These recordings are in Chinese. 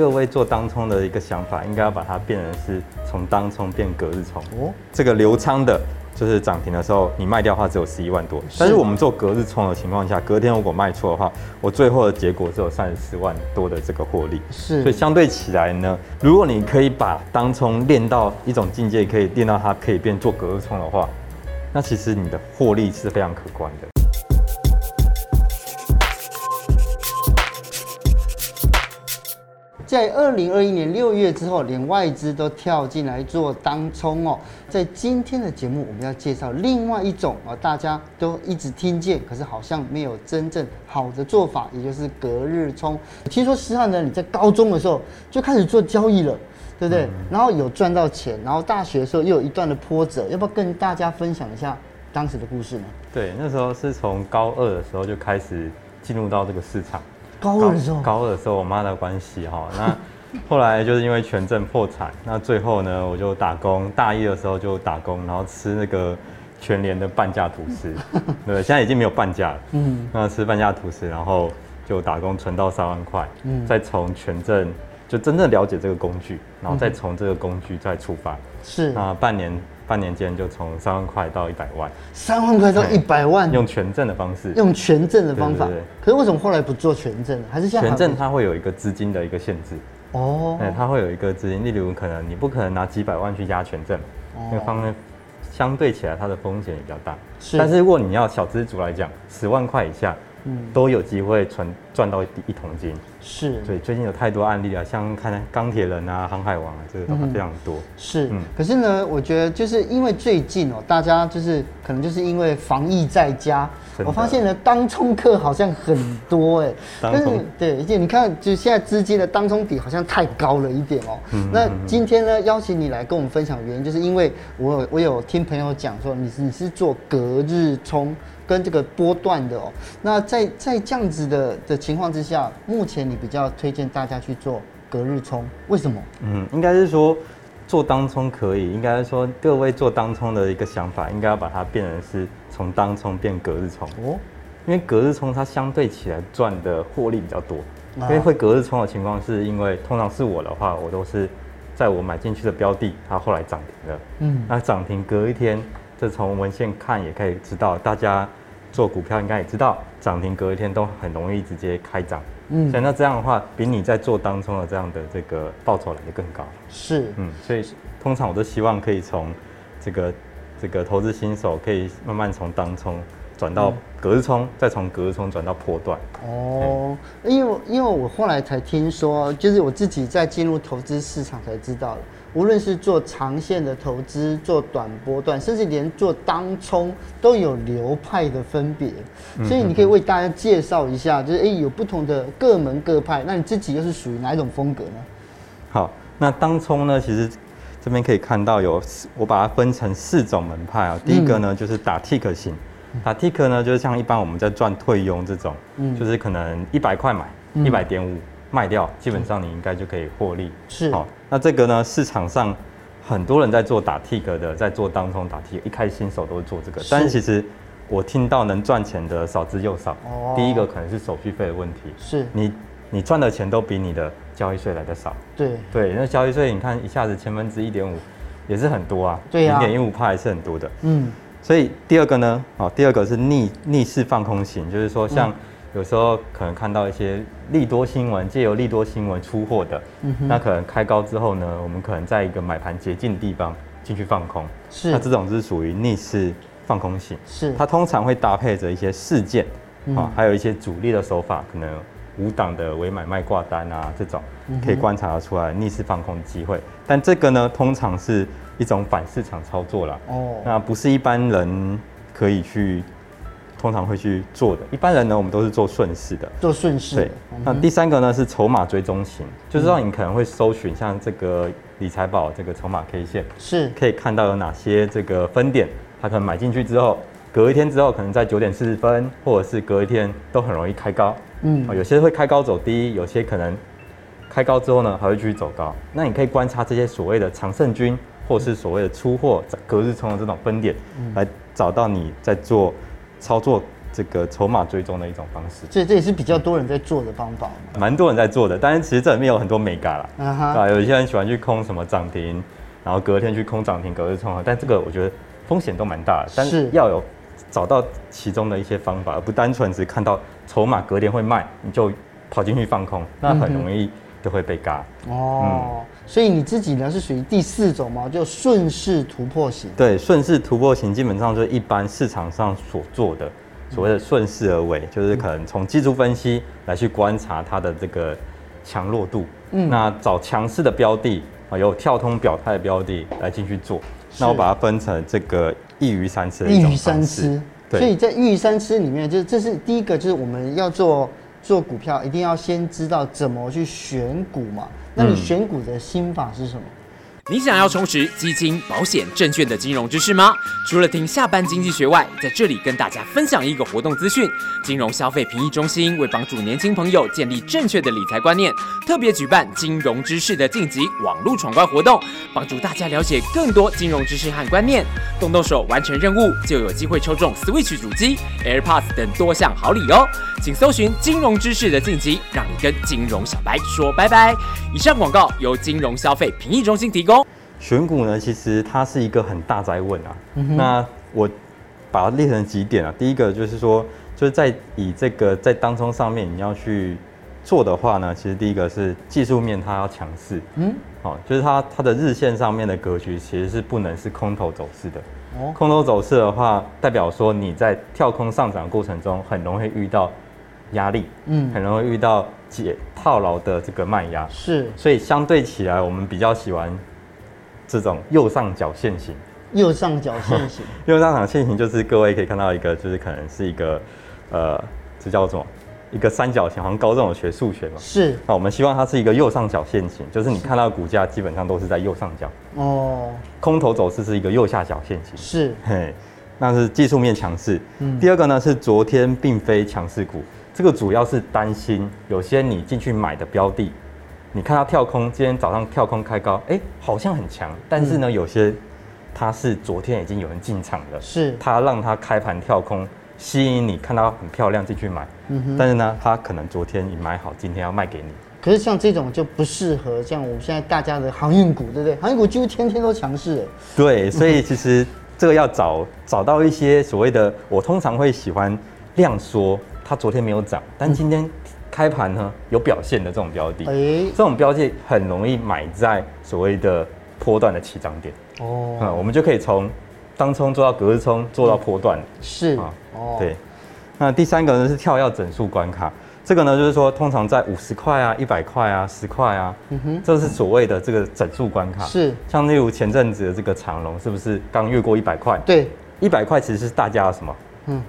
各位做当冲的一个想法，应该要把它变成是从当冲变隔日冲。哦，这个流仓的，就是涨停的时候你卖掉的话只有十一万多，但是我们做隔日冲的情况下，隔天如果卖错的话，我最后的结果只有三十四万多的这个获利。是，所以相对起来呢，如果你可以把当冲练到一种境界，可以练到它可以变做隔日冲的话，那其实你的获利是非常可观的。在二零二一年六月之后，连外资都跳进来做当冲哦。在今天的节目，我们要介绍另外一种啊，大家都一直听见，可是好像没有真正好的做法，也就是隔日冲。听说诗汉呢，你在高中的时候就开始做交易了，对不对？嗯、然后有赚到钱，然后大学的时候又有一段的波折，要不要跟大家分享一下当时的故事呢？对，那时候是从高二的时候就开始进入到这个市场。高二的时候，高二的时候，我妈的关系哈，那后来就是因为全镇破产，那最后呢，我就打工，大一的时候就打工，然后吃那个全联的半价吐司，对，现在已经没有半价了，嗯，那吃半价吐司，然后就打工存到三万块，嗯，再从全镇就真正了解这个工具，然后再从这个工具再出发，是，那半年。半年间就从三万块到一百万，三万块到一百万，用权证的方式，用权证的方法。对对对，可是为什么后来不做权证？还是现在权证它会有一个资金的一个限制。哦，哎，它会有一个资金，例如可能你不可能拿几百万去压权证，哦、那个方面相对起来它的风险也比较大。是，但是如果你要小资族来讲，十万块以下。嗯，都有机会存赚到一一桶金，是，对，最近有太多案例啊，像看钢铁人啊、航海王啊，这个都非常多。嗯、是，嗯，可是呢，我觉得就是因为最近哦，大家就是可能就是因为防疫在家，我发现呢，当冲客好像很多哎、欸，但是对，而且你看，就现在资金的当冲比好像太高了一点哦。嗯、那今天呢，邀请你来跟我们分享原因，就是因为我有我有听朋友讲说，你是你是做隔日冲。跟这个波段的哦，那在在这样子的的情况之下，目前你比较推荐大家去做隔日冲，为什么？嗯，应该是说做当冲可以，应该是说各位做当冲的一个想法，应该要把它变成是从当冲变隔日冲。哦，因为隔日冲它相对起来赚的获利比较多，因为会隔日冲的情况是因为通常是我的话，我都是在我买进去的标的，它后来涨停了，嗯，那涨停隔一天，这从文献看也可以知道大家。做股票应该也知道，涨停隔一天都很容易直接开涨，嗯，所以那这样的话，比你在做当冲的这样的这个报酬来的更高。是，嗯，所以通常我都希望可以从这个这个投资新手可以慢慢从当冲转到隔日冲，再从隔日冲转到破段。哦，因为因为我后来才听说，就是我自己在进入投资市场才知道的。无论是做长线的投资，做短波段，甚至连做当冲都有流派的分别，所以你可以为大家介绍一下，就是哎、欸，有不同的各门各派，那你自己又是属于哪一种风格呢？好，那当冲呢，其实这边可以看到有，我把它分成四种门派啊。第一个呢，就是打 tick 型，打 tick 呢，就是像一般我们在赚退佣这种，嗯，就是可能一百块买一百点五。卖掉，基本上你应该就可以获利。是，好，那这个呢，市场上很多人在做打 tick 的，在做当中打 tick，一开始新手都会做这个，但是其实我听到能赚钱的少之又少。哦，第一个可能是手续费的问题，是你你赚的钱都比你的交易税来的少。对对，那交易税你看一下子千分之一点五，也是很多啊。对啊，零点一五帕还是很多的。嗯，所以第二个呢，哦，第二个是逆逆势放空型，就是说像。有时候可能看到一些利多新闻，借由利多新闻出货的，嗯，那可能开高之后呢，我们可能在一个买盘接近的地方进去放空，是，那这种是属于逆势放空型，是，它通常会搭配着一些事件，啊、嗯，还有一些主力的手法，可能五档的微买卖挂单啊，这种可以观察得出来逆势放空的机会，但这个呢，通常是一种反市场操作啦，哦，那不是一般人可以去。通常会去做的，一般人呢，我们都是做顺势的，做顺势。对，那第三个呢是筹码追踪型，就是让你可能会搜寻像这个理财宝这个筹码 K 线，是。可以看到有哪些这个分点，它可能买进去之后，隔一天之后，可能在九点四十分，或者是隔一天都很容易开高，嗯，有些会开高走低，有些可能开高之后呢还会继续走高。那你可以观察这些所谓的常胜军，或是所谓的出货隔日冲的这种分点，来找到你在做。操作这个筹码追踪的一种方式。这这也是比较多人在做的方法。蛮多人在做的，但是其实这里面有很多眉角啦。啊有一些人喜欢去空什么涨停，然后隔天去空涨停，隔日冲啊。但这个我觉得风险都蛮大的，但是要有找到其中的一些方法，而不单纯只看到筹码隔天会卖，你就跑进去放空，那很容易就会被嘎。哦。嗯所以你自己呢是属于第四种吗？就顺势突破型。对，顺势突破型基本上就是一般市场上所做的所谓的顺势而为，就是可能从技术分析来去观察它的这个强弱度，嗯，那找强势的标的啊，有跳通表态的标的来进去做。那我把它分成这个一鱼三吃的一种方式。一鱼三吃。对。所以在一鱼三吃里面，就是这是第一个，就是我们要做做股票，一定要先知道怎么去选股嘛。那你选股的心法是什么？你想要充实基金、保险、证券的金融知识吗？除了听下班经济学外，在这里跟大家分享一个活动资讯：金融消费评议中心为帮助年轻朋友建立正确的理财观念，特别举办金融知识的晋级网络闯关活动，帮助大家了解更多金融知识和观念。动动手完成任务，就有机会抽中 Switch 主机、AirPods 等多项好礼哦！请搜寻金融知识的晋级，让你跟金融小白说拜拜。以上广告由金融消费评议中心提供。选股呢，其实它是一个很大灾问啊。嗯、那我把它列成几点啊。第一个就是说，就是在以这个在当中上面你要去做的话呢，其实第一个是技术面它要强势。嗯，好，就是它它的日线上面的格局其实是不能是空头走势的。哦，空头走势的话，代表说你在跳空上涨过程中很容易遇到压力，嗯，很容易遇到解套牢的这个卖压。是，所以相对起来，我们比较喜欢。这种右上角线型，右上角线型，右上角线型就是各位可以看到一个，就是可能是一个，呃，这叫做一个三角形，好像高中有学数学嘛。是。那我们希望它是一个右上角线型，就是你看到股价基本上都是在右上角。哦。空头走势是一个右下角线型。是。嘿，那是技术面强势。嗯。第二个呢是昨天并非强势股，这个主要是担心有些你进去买的标的。你看它跳空，今天早上跳空开高，哎、欸，好像很强，但是呢，嗯、有些它是昨天已经有人进场了，是它让它开盘跳空，吸引你看到很漂亮进去买，嗯哼，但是呢，它可能昨天你买好，今天要卖给你。可是像这种就不适合像我们现在大家的航运股，对不对？航运股几乎天天都强势，对，所以其实这个要找找到一些所谓的，我通常会喜欢量缩，它昨天没有涨，但今天。嗯开盘呢有表现的这种标的，欸、这种标的很容易买在所谓的波段的起涨点。哦、嗯，我们就可以从当冲做到隔日冲，做到波段、嗯、是。啊，哦，对。那第三个呢是跳跃整数关卡，这个呢就是说通常在五十块啊、一百块啊、十块啊，嗯哼，这是所谓的这个整数关卡。是，像例如前阵子的这个长龙，是不是刚越过一百块？对，一百块其实是大家的什么？嗯。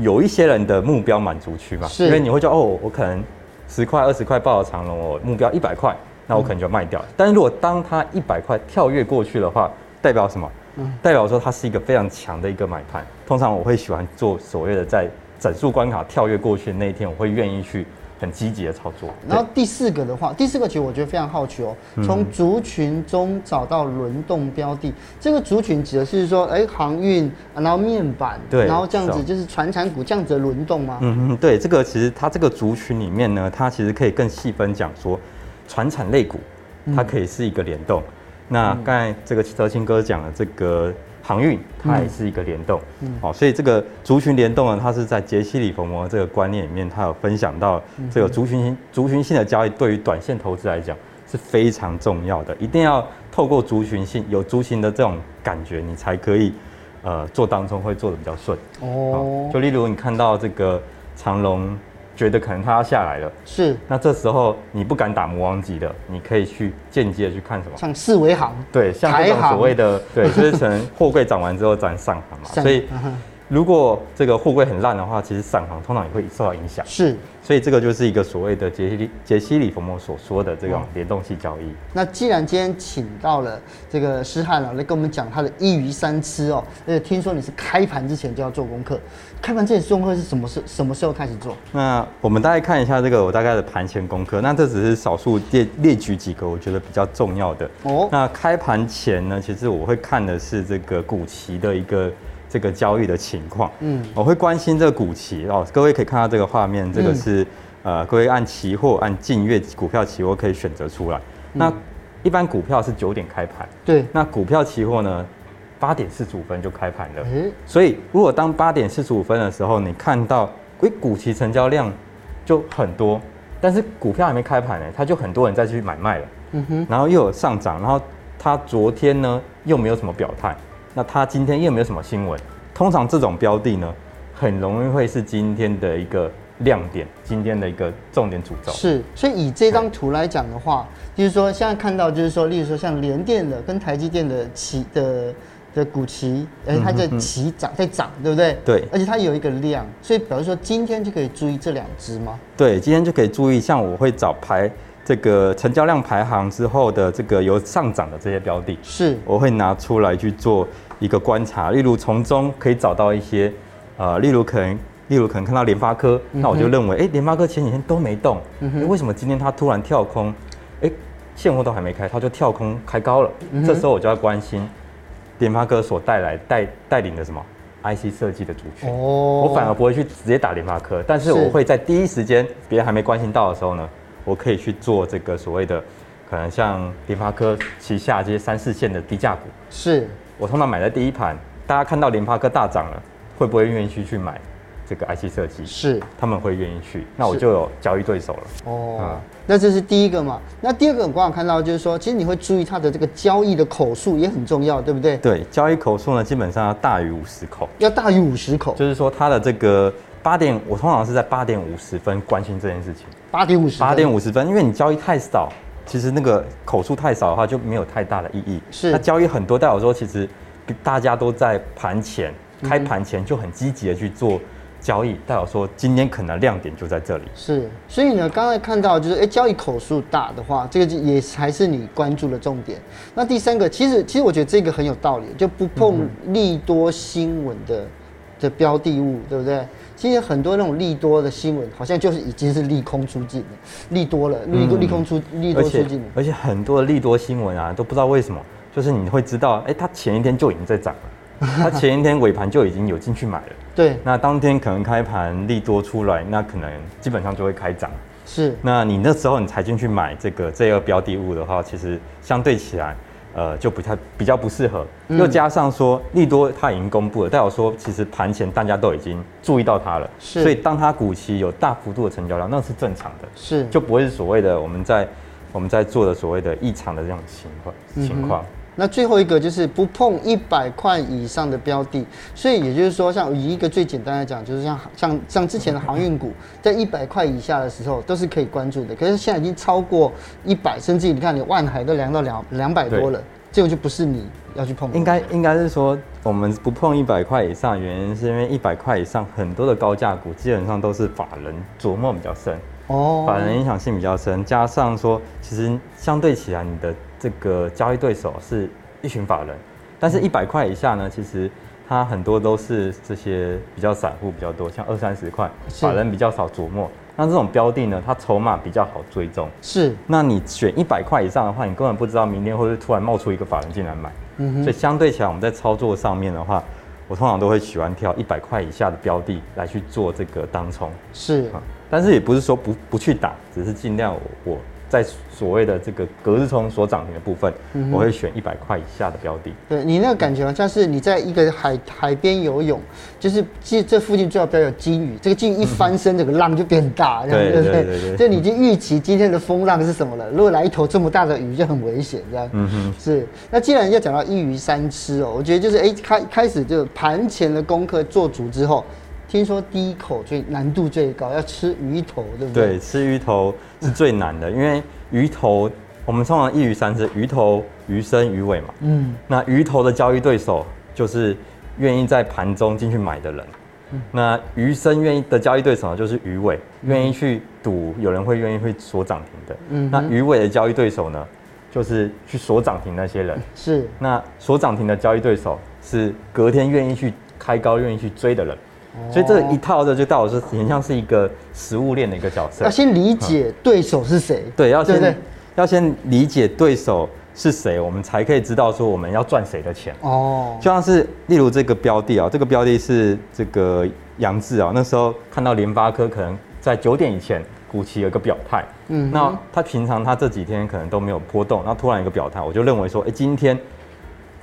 有一些人的目标满足区嘛，是因为你会觉得哦，我可能十块、二十块抱了长龙，我目标一百块，那我可能就卖掉。嗯、但是如果当它一百块跳跃过去的话，代表什么？嗯、代表说它是一个非常强的一个买盘。通常我会喜欢做所谓的在整数关卡跳跃过去的那一天，我会愿意去。很积极的操作。然后第四个的话，第四个其实我觉得非常好奇哦。从族群中找到轮动标的，这个族群指的是说，哎，航运，然后面板，对，然后这样子就是传产股这样子的轮动吗？嗯嗯，对，这个其实它这个族群里面呢，它其实可以更细分讲说，传产类股，它可以是一个联动。那刚才这个德清哥讲的这个。航运它也是一个联动，嗯，哦，所以这个族群联动呢，它是在杰西·里佛摩这个观念里面，它有分享到这个族群性、族群性的交易对于短线投资来讲是非常重要的，一定要透过族群性，有族群的这种感觉，你才可以呃做当中会做的比较顺哦。就例如你看到这个长龙。觉得可能它要下来了，是。那这时候你不敢打魔王级的，你可以去间接的去看什么？像四维行，对，像这种所谓的，对，就是可能货柜涨完之后涨上行嘛，所以。如果这个货柜很烂的话，其实散行通常也会受到影响。是，所以这个就是一个所谓的杰西杰西里佛摩所说的这种联动性交易。那既然今天请到了这个施汉老来跟我们讲他的一鱼三吃哦，而且听说你是开盘之前就要做功课，开盘之前做功课是什么时什么时候开始做？那我们大概看一下这个我大概的盘前功课，那这只是少数列列举几个我觉得比较重要的哦。那开盘前呢，其实我会看的是这个股期的一个。这个交易的情况。嗯，我会关心这个股期哦。各位可以看到这个画面，这个是、嗯、呃，各位按期货按近月股票期货可以选择出来。嗯、那一般股票是九点开盘，对。那股票期货呢，八点四十五分就开盘了。欸、所以如果当八点四十五分的时候，你看到诶股期成交量就很多，但是股票还没开盘呢，它就很多人再去买卖了。嗯哼。然后又有上涨，然后它昨天呢又没有什么表态。那它今天又没有什么新闻，通常这种标的呢，很容易会是今天的一个亮点，今天的一个重点主轴。是，所以以这张图来讲的话，就是说现在看到，就是说，例如说像联电的跟台积电的期的的股期，而且它在起涨，在涨，对不对？对。而且它有一个量，所以比如说今天就可以注意这两只吗？对，今天就可以注意，像我会找排。这个成交量排行之后的这个有上涨的这些标的，是我会拿出来去做一个观察，例如从中可以找到一些，呃，例如可能，例如可能看到联发科，嗯、那我就认为，哎，联发科前几天都没动，嗯，为什么今天它突然跳空？哎，现货都还没开，它就跳空开高了，嗯，这时候我就要关心联发科所带来带带领的什么？IC 设计的族群，哦，我反而不会去直接打联发科，但是。我会在第一时间别人还没关心到的时候呢。我可以去做这个所谓的，可能像联发科旗下这些三四线的低价股，是。我通常买在第一盘，大家看到联发科大涨了，会不会愿意去去买这个 IC 设计？是，他们会愿意去，那我就有交易对手了。哦、嗯，那这是第一个嘛？那第二个我刚好看到就是说，其实你会注意它的这个交易的口数也很重要，对不对？对，交易口数呢，基本上要大于五十口，要大于五十口，就是说它的这个。八点，我通常是在八点五十分关心这件事情。八点五十，八点五十分，因为你交易太少，其实那个口数太少的话就没有太大的意义。是，那交易很多，代表说其实大家都在盘前开盘前就很积极的去做交易，代表说今天可能亮点就在这里。是，所以呢，刚才看到就是，哎，交易口数大的话，这个也还是你关注的重点。那第三个，其实其实我觉得这个很有道理，就不碰利多新闻的。的标的物对不对？其实很多那种利多的新闻，好像就是已经是利空出尽了，利多了，利利空出利多出尽了。而且很多的利多新闻啊，都不知道为什么，就是你会知道，哎，它前一天就已经在涨了，它前一天尾盘就已经有进去买了。对。那当天可能开盘利多出来，那可能基本上就会开涨。是。那你那时候你才进去买这个这个标的物的话，其实相对起来。呃，就不太比较不适合，又加上说利多它已经公布了，代表说其实盘前大家都已经注意到它了，是，所以当它股期有大幅度的成交量，那是正常的，是，就不会是所谓的我们在我们在做的所谓的异常的这种情况情况。那最后一个就是不碰一百块以上的标的，所以也就是说，像以一个最简单来讲，就是像像像之前的航运股，在一百块以下的时候都是可以关注的。可是现在已经超过一百，甚至你看你万海都量到两两百多了，这个就不是你要去碰。应该应该是说，我们不碰一百块以上，原因是因为一百块以上很多的高价股基本上都是法人琢磨比较深哦，法人影响性比较深，加上说其实相对起来你的。这个交易对手是一群法人，但是一百块以下呢，其实它很多都是这些比较散户比较多，像二三十块，法人比较少琢磨。那这种标的呢，它筹码比较好追踪。是，那你选一百块以上的话，你根本不知道明天会不会突然冒出一个法人进来买。嗯哼。所以相对起来，我们在操作上面的话，我通常都会喜欢挑一百块以下的标的来去做这个当冲。是，但是也不是说不不去打，只是尽量我。我在所谓的这个隔日冲所涨停的部分，嗯、我会选一百块以下的标的。对你那个感觉好像是你在一个海海边游泳，就是这这附近最好不要有鲸鱼，这个鲸鱼一翻身，这个浪就变大，这样对不对？对，就你已经预期今天的风浪是什么了。如果来一头这么大的鱼，就很危险，这样。嗯哼。是。那既然要讲到一鱼三吃哦，我觉得就是哎开开始就盘前的功课做足之后。听说第一口最难度最高，要吃鱼头，对不对？对，吃鱼头是最难的，因为鱼头我们通常一鱼三吃，鱼头、鱼身、鱼尾嘛。嗯。那鱼头的交易对手就是愿意在盘中进去买的人。嗯。那鱼身愿意的交易对手就是鱼尾，愿意去赌有人会愿意会锁涨停的。嗯。那鱼尾的交易对手呢，就是去锁涨停那些人。是。那锁涨停的交易对手是隔天愿意去开高、愿意去追的人。所以这一套的就到我是很像是一个食物链的一个角色。要先理解对手是谁。对，要先要先理解对手是谁，我们才可以知道说我们要赚谁的钱。哦，就像是例如这个标的啊，这个标的是这个杨志啊，那时候看到联发科可能在九点以前股期有一个表态，嗯，那他平常他这几天可能都没有波动，那突然一个表态，我就认为说，哎，今天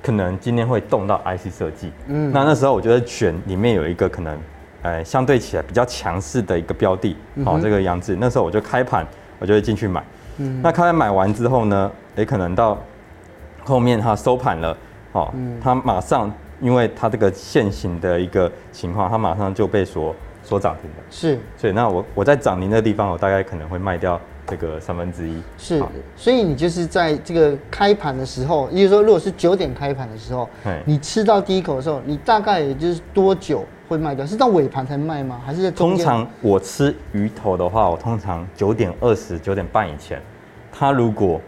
可能今天会动到 IC 设计，嗯，那那时候我觉得选里面有一个可能，呃，相对起来比较强势的一个标的，好，这个阳智，那时候我就开盘，我就会进去买，嗯，那开盘买完之后呢，也可能到后面它收盘了，哦，它马上。因为它这个现行的一个情况，它马上就被锁锁涨停了。是，所以那我我在涨停的地方，我大概可能会卖掉这个三分之一。是，所以你就是在这个开盘的时候，也就是说，如果是九点开盘的时候，你吃到第一口的时候，你大概也就是多久会卖掉？是到尾盘才卖吗？还是在中？通常我吃鱼头的话，我通常九点二十、九点半以前，它如果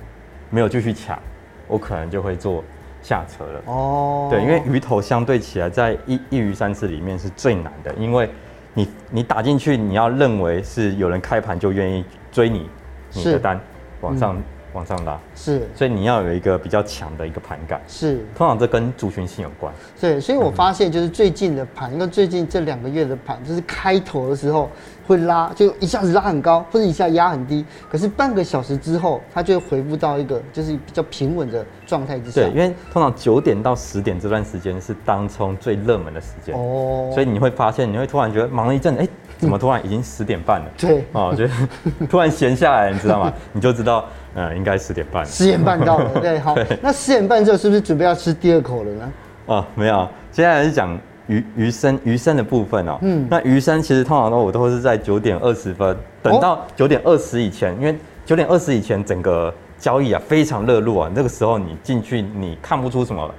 没有继续抢，我可能就会做。下车了哦，对，因为鱼头相对起来，在一一鱼三吃里面是最难的，因为你你打进去，你要认为是有人开盘就愿意追你你的单往上。往上拉。是，所以你要有一个比较强的一个盘感。是，通常这跟族群性有关。对，所以我发现就是最近的盘，因为最近这两个月的盘，就是开头的时候会拉，就一下子拉很高，或者一下压很低，可是半个小时之后，它就会回复到一个就是比较平稳的状态之下。对，因为通常九点到十点这段时间是当冲最热门的时间哦，所以你会发现，你会突然觉得忙了一阵，哎、欸，怎么突然已经十点半了？对，哦，就 突然闲下来，你知道吗？你就知道。嗯，应该十点半。十点半到了，对，好。那十点半之后是不是准备要吃第二口了呢？哦，没有，接下来是讲鱼鱼生鱼生的部分哦。嗯，那鱼生其实通常都我都是在九点二十分，等到九点二十以前，因为九点二十以前整个交易啊非常热络啊，那个时候你进去你看不出什么，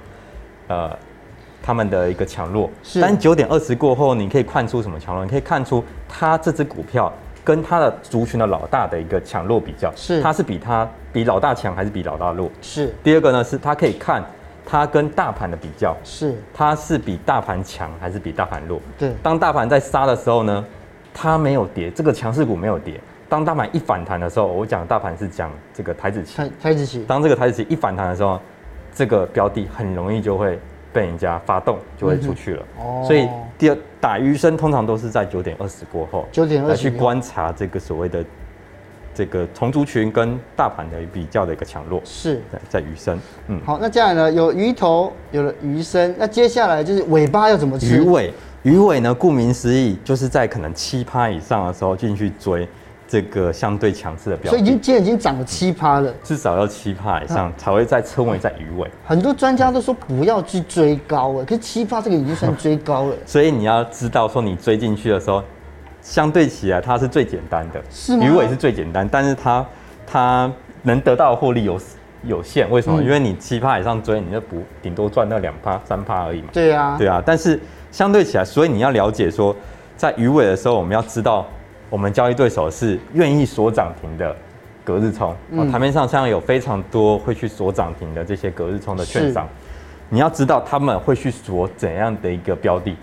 呃，他们的一个强弱。是。但九点二十过后，你可以看出什么强弱？你可以看出它这只股票。跟它的族群的老大的一个强弱比较，是它是比它比老大强还是比老大弱？是。第二个呢，是它可以看他跟大盘的比较，是它是比大盘强还是比大盘弱？对。当大盘在杀的时候呢，它没有跌，这个强势股没有跌。当大盘一反弹的时候，我讲大盘是讲这个台子期。台台子期。当这个台子期一反弹的时候，这个标的很容易就会。被人家发动就会出去了，哦，所以第二打余生通常都是在九点二十过后，九点二十去观察这个所谓的这个同族群跟大盘的比较的一个强弱，是在鱼身，嗯，好，那接下来呢，有鱼头，有了鱼身，那接下来就是尾巴要怎么吃？鱼尾，鱼尾呢，顾名思义就是在可能七趴以上的时候进去追。这个相对强势的标的，所以已经今天已经涨了七趴了，至少要七趴以上才会再称为在鱼尾。很多专家都说不要去追高了，可是七趴这个已经算 追高了。所以你要知道说你追进去的时候，相对起来它是最简单的，是吗？鱼尾是最简单，但是它它能得到的获利有有限，为什么？嗯、因为你七趴以上追，你就不顶多赚那两趴三趴而已嘛。对啊，对啊。但是相对起来，所以你要了解说，在鱼尾的时候，我们要知道。我们交易对手是愿意锁涨停的隔日冲，嗯，台面上像有非常多会去锁涨停的这些隔日冲的券商，你要知道他们会去锁怎样的一个标的，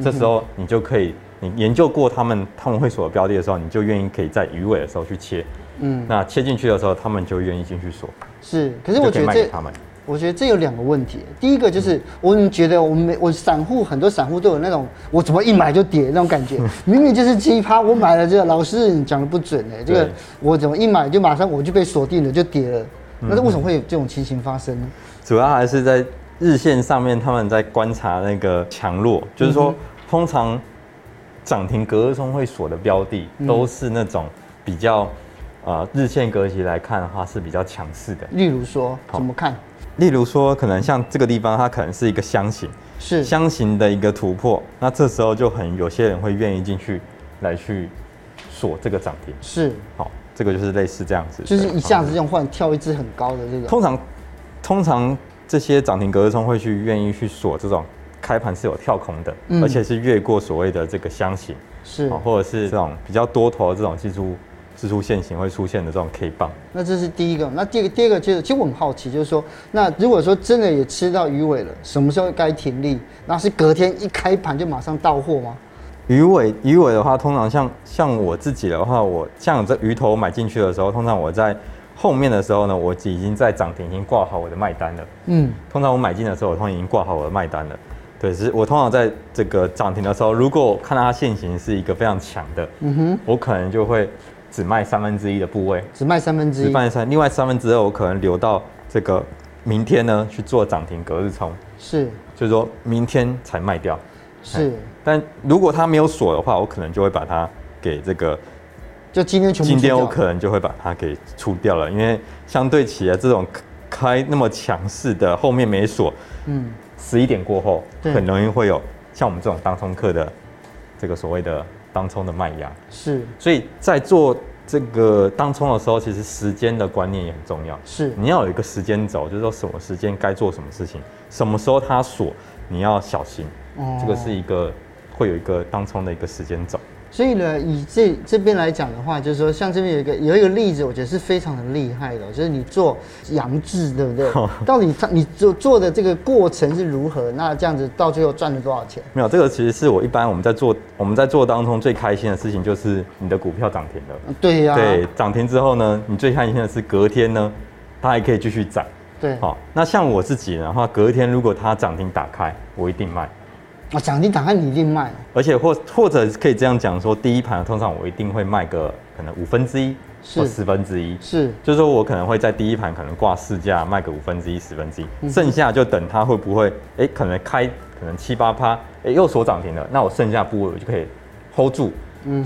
这时候你就可以，你研究过他们他们会锁的标的的时候，你就愿意可以在鱼尾的时候去切，嗯，那切进去的时候，他们就愿意进去锁，是，可是我觉得这他们。我觉得这有两个问题，第一个就是我们觉得我们我散户很多散户都有那种我怎么一买就跌那种感觉，明明就是奇葩，我买了这个老师你讲的不准哎，这个我怎么一买就马上我就被锁定了就跌了，那为什么会有这种情形发生呢？主要还是在日线上面他们在观察那个强弱，就是说通常涨停隔日冲会锁的标的都是那种比较呃日线格局来看的话是比较强势的，例如说怎么看？例如说，可能像这个地方，它可能是一个箱型，是。箱型的一个突破，那这时候就很有些人会愿意进去来去锁这个涨停，是。好，这个就是类似这样子，就是一下子用换跳一支很高的这个。通常，通常这些涨停隔日冲会去愿意去锁这种开盘是有跳空的，嗯、而且是越过所谓的这个箱型，是或者是这种比较多头的这种技术。支出现型会出现的这种 K 棒，那这是第一个。那第二个，第二个就是，其实我很好奇，就是说，那如果说真的也吃到鱼尾了，什么时候该停利？那是隔天一开盘就马上到货吗？鱼尾，鱼尾的话，通常像像我自己的话，我像这鱼头买进去的时候，通常我在后面的时候呢，我已经在涨停已经挂好我的卖单了。嗯，通常我买进的时候，我通常已经挂好我的卖单了。对，是我通常在这个涨停的时候，如果看到它线型是一个非常强的，嗯哼，我可能就会只卖三分之一的部位，只卖三分之一，只卖三，另外三分之二我可能留到这个明天呢去做涨停隔日冲，是，就是说明天才卖掉。是，但如果它没有锁的话，我可能就会把它给这个。就今天全部今天我可能就会把它给出掉了，因为相对起来这种开那么强势的后面没锁，嗯，十一点过后很容易会有像我们这种当冲客的这个所谓的当冲的卖压。是，所以在做这个当冲的时候，其实时间的观念也很重要。是，你要有一个时间轴，就是说什么时间该做什么事情，什么时候它锁，你要小心。哦，这个是一个会有一个当冲的一个时间轴。所以呢，以这这边来讲的话，就是说，像这边有一个有一个例子，我觉得是非常的厉害的，就是你做阳鋕，对不对？到底他你做做的这个过程是如何？那这样子到最后赚了多少钱？没有，这个其实是我一般我们在做我们在做当中最开心的事情，就是你的股票涨停了。对呀、啊。对，涨停之后呢，你最开心的是隔天呢，它还可以继续涨。对。好，那像我自己的话，隔天如果它涨停打开，我一定卖。啊，涨停打开你一定卖，而且或或者可以这样讲说，第一盘通常我一定会卖个可能五分之一或十分之一，是，就是说我可能会在第一盘可能挂市价卖个五分之一、十分之一，剩下就等它会不会，哎、欸，可能开可能七八趴，哎、欸，又锁涨停了，那我剩下部位我就可以 hold 住，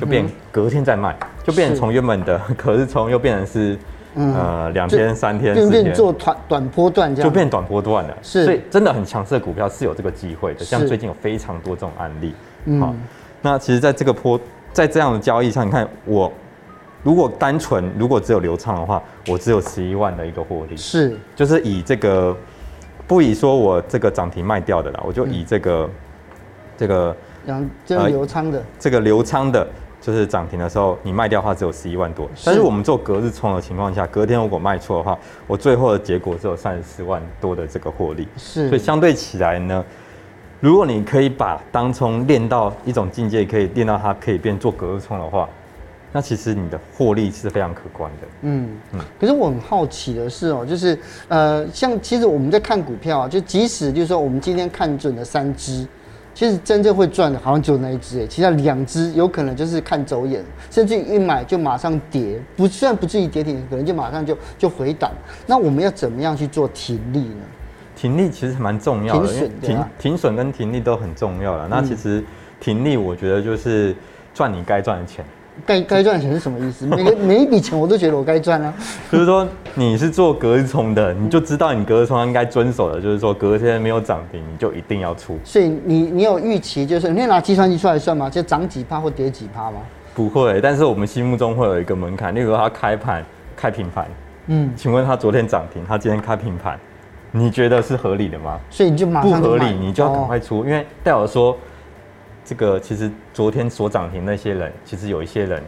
就变隔天再卖，就变成从原本的可是从又变成是。嗯、呃，两天、三天、四天，做短短波段这样，就变短波段了。是，所以真的很强势的股票是有这个机会的。像最近有非常多这种案例。嗯，好，那其实，在这个波，在这样的交易上，你看我如果单纯如果只有流畅的话，我只有十一万的一个获利。是，就是以这个不以说我这个涨停卖掉的啦，我就以这个、嗯、这个两这个流仓的、呃、这个流仓的。就是涨停的时候，你卖掉的话只有十一万多，但是我们做隔日冲的情况下，隔天如果卖错的话，我最后的结果只有三十四万多的这个获利。是，所以相对起来呢，如果你可以把当冲练到一种境界，可以练到它可以变做隔日冲的话，那其实你的获利是非常可观的。嗯嗯。可是我很好奇的是哦，就是呃，像其实我们在看股票啊，就即使就是说我们今天看准了三只。其实真正会赚的，好像只有那一只哎，其他两只有可能就是看走眼，甚至一买就马上跌，不虽然不至于跌停，可能就马上就就回档。那我们要怎么样去做停利呢？停利其实蛮重要的，停损停停损跟停利都很重要了。那其实停利，我觉得就是赚你该赚的钱。该该赚钱是什么意思？每个每一笔钱我都觉得我该赚啊。就是说你是做隔日冲的，你就知道你隔日冲应该遵守的，就是说隔天没有涨停，你就一定要出。所以你你有预期，就是你会拿计算机出来算吗？就涨几趴或跌几趴吗？不会，但是我们心目中会有一个门槛。例如他开盘开平盘，嗯，请问他昨天涨停，他今天开平盘，你觉得是合理的吗？所以你就马上不合理，你就要赶快出，哦、因为代表说。这个其实昨天所涨停那些人，其实有一些人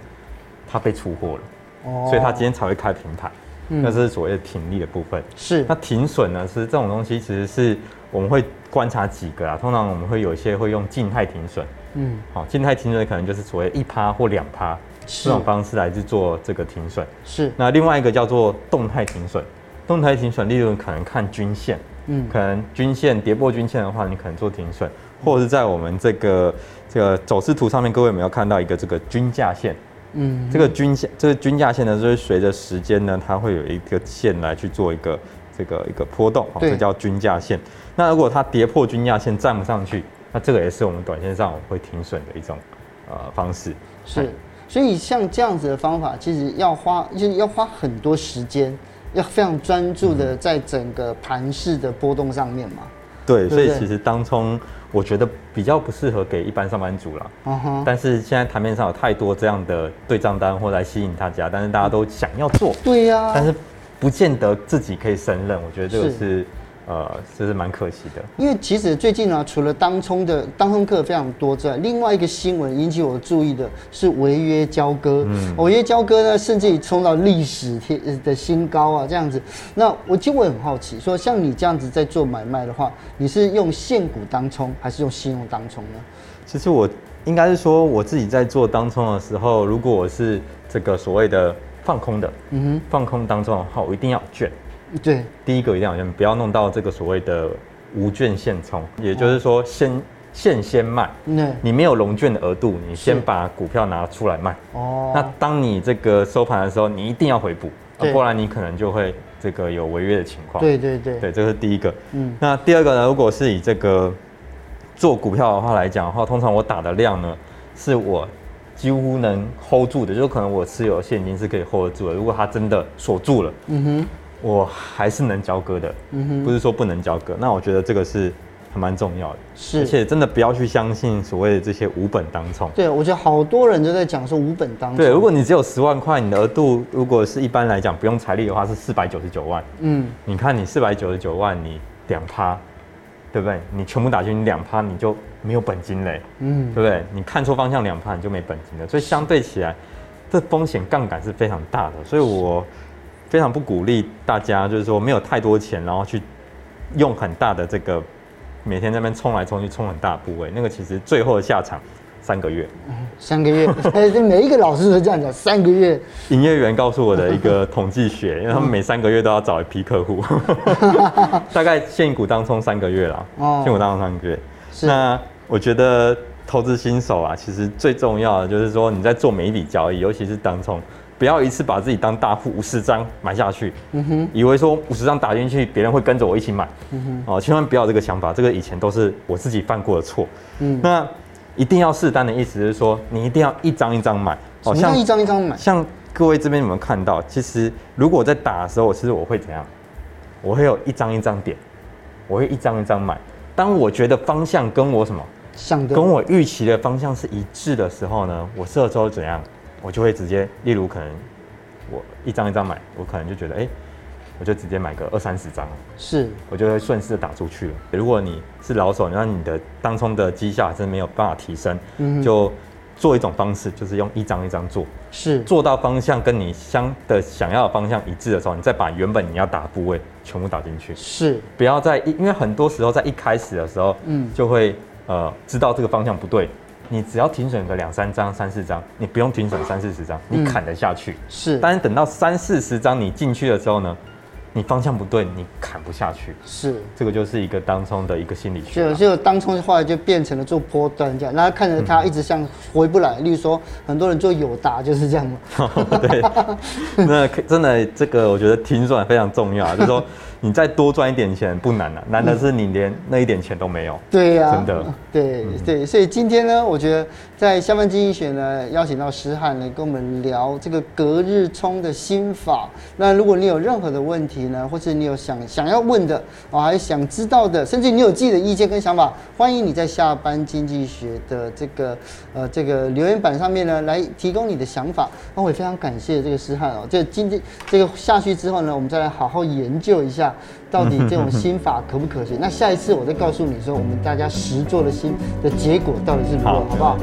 他被出货了，哦，所以他今天才会开平盘，嗯，那是所谓的停利的部分。是，那停损呢？是这种东西，其实是我们会观察几个啊。通常我们会有一些会用静态停损，嗯，好，静态停损可能就是所谓一趴或两趴这种方式来去做这个停损。是，那另外一个叫做动态停损，动态停损利润可能看均线，嗯，可能均线跌破均线的话，你可能做停损。或者是在我们这个这个走势图上面，各位有没有看到一个这个均价线？嗯，这个均线，这个均价线呢，就是随着时间呢，它会有一个线来去做一个这个一个波动，这叫均价线。那如果它跌破均价线站不上去，那这个也是我们短线上会停损的一种呃方式。是，所以像这样子的方法，其实要花就是要花很多时间，要非常专注的在整个盘势的波动上面嘛。对，所以其实当冲。我觉得比较不适合给一般上班族了嗯哼但是现在台面上有太多这样的对账单或来吸引大家，但是大家都想要做，对呀，但是不见得自己可以胜任。我觉得这个是。呃，这是蛮可惜的，因为其实最近呢，除了当冲的当冲客非常多之外，另外一个新闻引起我注意的是违约交割。嗯，违约交割呢，甚至于冲到历史的新高啊，这样子。那我就会很好奇，说像你这样子在做买卖的话，你是用现股当冲，还是用信用当冲呢？其实我应该是说，我自己在做当冲的时候，如果我是这个所谓的放空的，嗯哼，放空当中的话，我一定要券。对，第一个一定要先，不要弄到这个所谓的无券现充，也就是说先现先卖。对，你没有融券的额度，你先把股票拿出来卖。哦，那当你这个收盘的时候，你一定要回补，不然你可能就会这个有违约的情况。对对对，对，这是第一个。嗯，那第二个呢？如果是以这个做股票的话来讲的话，通常我打的量呢，是我。几乎能 hold 住的，就可能我持有现金是可以 hold 住的。如果它真的锁住了，嗯哼，我还是能交割的，嗯哼，不是说不能交割。那我觉得这个是还蛮重要的，是。而且真的不要去相信所谓的这些无本当冲。对，我觉得好多人都在讲说无本当冲。对，如果你只有十万块，你的额度如果是一般来讲不用财力的话是四百九十九万，嗯，你看你四百九十九万，你两趴，对不对？你全部打进去两趴，你就。没有本金嘞，嗯，对不对？你看错方向两趴你就没本金了，所以相对起来，这风险杠杆是非常大的。所以我非常不鼓励大家，就是说没有太多钱，然后去用很大的这个每天在那边冲来冲去，冲很大的部位，那个其实最后的下场三个月。三个月，每一个老师都这样讲，三个月。营业员告诉我的一个统计学，因为他们每三个月都要找一批客户，大概现股当冲三个月啦，哦，现股当冲三个月，那。我觉得投资新手啊，其实最重要的就是说你在做每一笔交易，尤其是当冲，不要一次把自己当大户，五十张买下去，嗯哼，以为说五十张打进去，别人会跟着我一起买，嗯哼，哦，千万不要有这个想法，这个以前都是我自己犯过的错，嗯，那一定要试单的意思是说，你一定要一张一张买，哦，像一张一张买，像各位这边有没有看到？其实如果在打的时候，其实我会怎样？我会有一张一张点，我会一张一张买，当我觉得方向跟我什么？跟我预期的方向是一致的时候呢，我这时候怎样，我就会直接，例如可能我一张一张买，我可能就觉得，哎、欸，我就直接买个二三十张，是，我就会顺势打出去了。如果你是老手，那你的当冲的绩效还是没有办法提升，嗯，就做一种方式，就是用一张一张做，是，做到方向跟你相的想要的方向一致的时候，你再把原本你要打的部位全部打进去，是，不要在一，因为很多时候在一开始的时候，嗯，就会。呃，知道这个方向不对，你只要停损个两三张、三四张，你不用停损三四十张，你砍得下去。嗯、是，但是等到三四十张你进去的时候呢，你方向不对，你砍不下去。是，这个就是一个当冲的一个心理学。就就当冲后来就变成了做波段这样，然后看着它一直像回不来。嗯、例如说，很多人做友达就是这样嘛。对，那真的这个我觉得停损非常重要，就是说。你再多赚一点钱不难了，难的是你连那一点钱都没有。对呀，真的。对对，所以今天呢，我觉得在下班经济学呢，邀请到诗翰来跟我们聊这个隔日冲的心法。那如果你有任何的问题呢，或是你有想想要问的，我还想知道的，甚至你有自己的意见跟想法，欢迎你在下班经济学的这个呃这个留言板上面呢来提供你的想法。那我也非常感谢这个诗翰哦，这今天这个下去之后呢，我们再来好好研究一下。到底这种心法可不可行？那下一次我再告诉你说，我们大家实做的心的结果到底是如何，好不好？